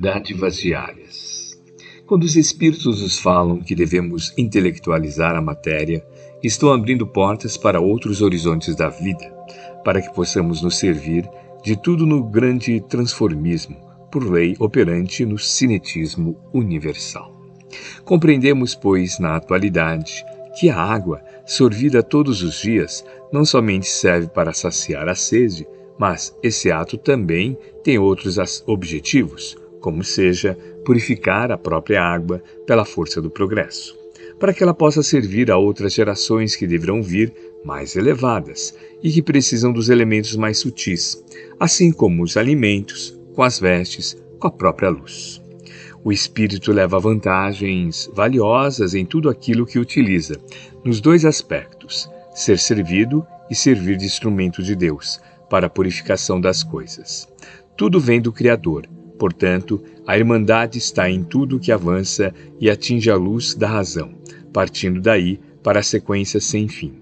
Dádivas diárias. Quando os Espíritos nos falam que devemos intelectualizar a matéria, estão abrindo portas para outros horizontes da vida, para que possamos nos servir de tudo no grande transformismo, por lei operante no cinetismo universal. Compreendemos, pois, na atualidade, que a água, sorvida todos os dias, não somente serve para saciar a sede, mas esse ato também tem outros objetivos, como seja purificar a própria água pela força do progresso, para que ela possa servir a outras gerações que deverão vir mais elevadas e que precisam dos elementos mais sutis, assim como os alimentos, com as vestes, com a própria luz. O espírito leva vantagens valiosas em tudo aquilo que utiliza, nos dois aspectos: ser servido e servir de instrumento de Deus para a purificação das coisas. Tudo vem do Criador, Portanto, a Irmandade está em tudo que avança e atinge a luz da razão, partindo daí para a sequência sem fim.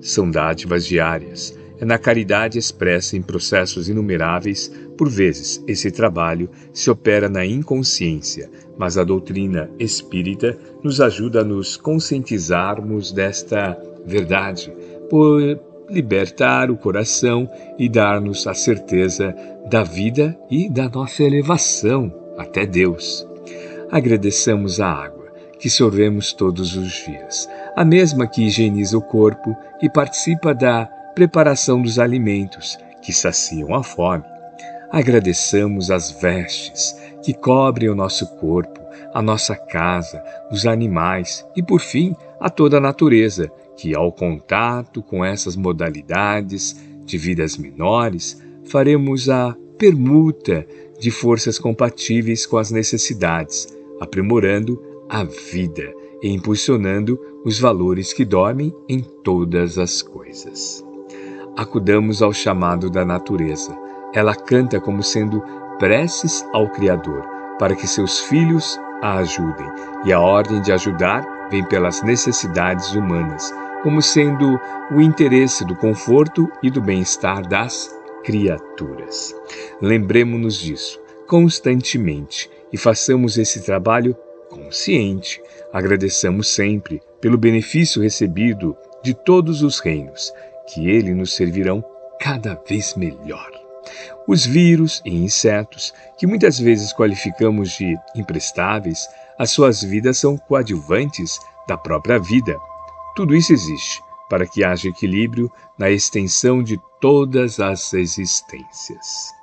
São dádivas diárias, é na caridade expressa em processos inumeráveis, por vezes esse trabalho se opera na inconsciência, mas a doutrina espírita nos ajuda a nos conscientizarmos desta verdade, libertar o coração e dar-nos a certeza da vida e da nossa elevação até Deus. Agradeçamos a água que sorvemos todos os dias, a mesma que higieniza o corpo e participa da preparação dos alimentos que saciam a fome. Agradeçamos as vestes que cobrem o nosso corpo, a nossa casa, os animais e, por fim, a toda a natureza que, ao contato com essas modalidades de vidas menores, faremos a permuta de forças compatíveis com as necessidades, aprimorando a vida e impulsionando os valores que dormem em todas as coisas. Acudamos ao chamado da natureza. Ela canta como sendo preces ao Criador, para que seus filhos a ajudem, e a ordem de ajudar vem pelas necessidades humanas, como sendo o interesse do conforto e do bem-estar das criaturas. Lembremos-nos disso constantemente e façamos esse trabalho consciente. Agradeçamos sempre pelo benefício recebido de todos os reinos, que ele nos servirão cada vez melhor. Os vírus e insetos, que muitas vezes qualificamos de imprestáveis, as suas vidas são coadjuvantes da própria vida tudo isso existe para que haja equilíbrio na extensão de todas as existências.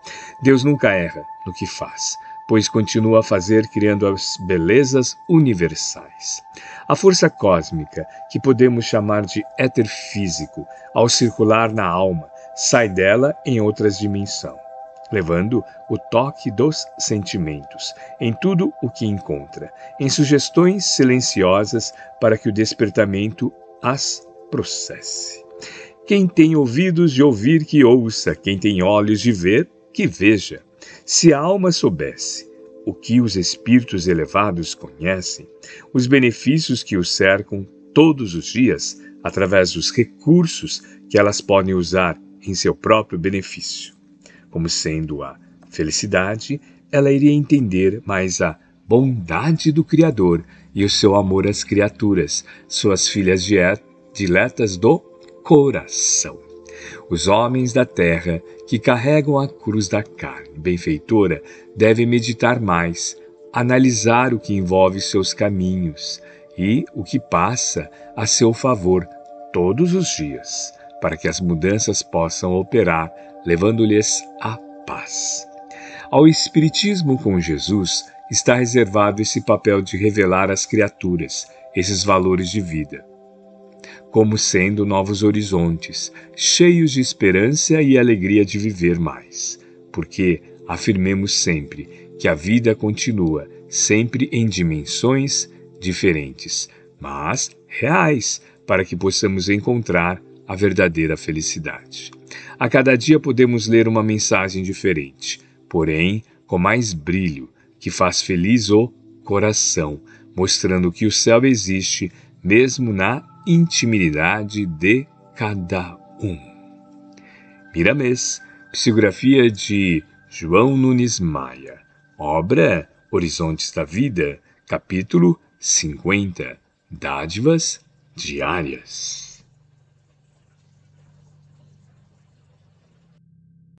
Deus nunca erra no que faz, pois continua a fazer criando as belezas universais. A força cósmica, que podemos chamar de éter físico, ao circular na alma, sai dela em outras dimensões, levando o toque dos sentimentos em tudo o que encontra, em sugestões silenciosas para que o despertamento as processe. Quem tem ouvidos de ouvir, que ouça, quem tem olhos de ver, que veja. Se a alma soubesse o que os espíritos elevados conhecem, os benefícios que os cercam todos os dias, através dos recursos que elas podem usar em seu próprio benefício, como sendo a felicidade, ela iria entender mais a bondade do Criador e o seu amor às criaturas, suas filhas diletas do coração. Os homens da terra que carregam a cruz da carne benfeitora devem meditar mais, analisar o que envolve seus caminhos e o que passa a seu favor todos os dias, para que as mudanças possam operar, levando-lhes a paz. Ao Espiritismo com Jesus, está reservado esse papel de revelar às criaturas esses valores de vida, como sendo novos horizontes, cheios de esperança e alegria de viver mais, porque afirmemos sempre que a vida continua sempre em dimensões diferentes, mas reais, para que possamos encontrar a verdadeira felicidade. A cada dia podemos ler uma mensagem diferente, porém com mais brilho, que faz feliz o coração, mostrando que o céu existe mesmo na intimidade de cada um. Miramês, psicografia de João Nunes Maia, Obra Horizontes da Vida, capítulo 50 Dádivas Diárias.